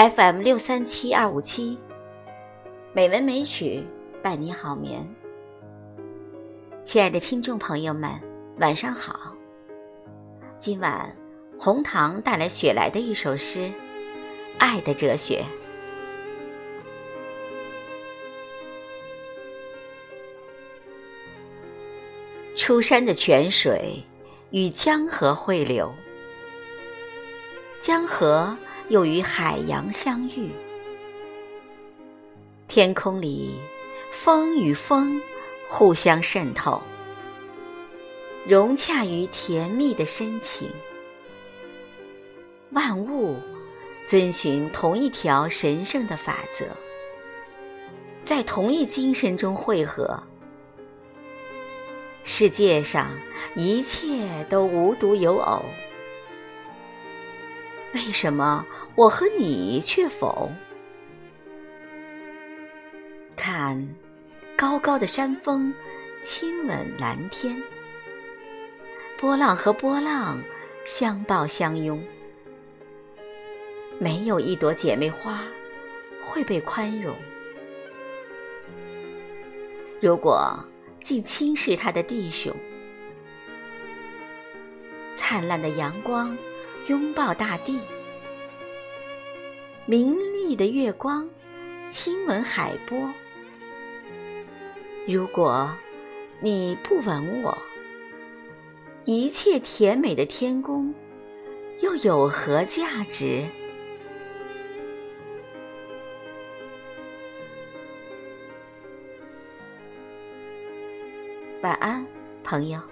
FM 六三七二五七，美文美曲伴你好眠。亲爱的听众朋友们，晚上好。今晚红糖带来雪莱的一首诗《爱的哲学》。出山的泉水与江河汇流，江河。又与海洋相遇，天空里风与风互相渗透，融洽于甜蜜的深情。万物遵循同一条神圣的法则，在同一精神中汇合。世界上一切都无独有偶。为什么我和你却否？看，高高的山峰亲吻蓝天，波浪和波浪相抱相拥，没有一朵姐妹花会被宽容。如果竟轻视他的弟兄，灿烂的阳光。拥抱大地，明丽的月光亲吻海波。如果你不吻我，一切甜美的天宫又有何价值？晚安，朋友。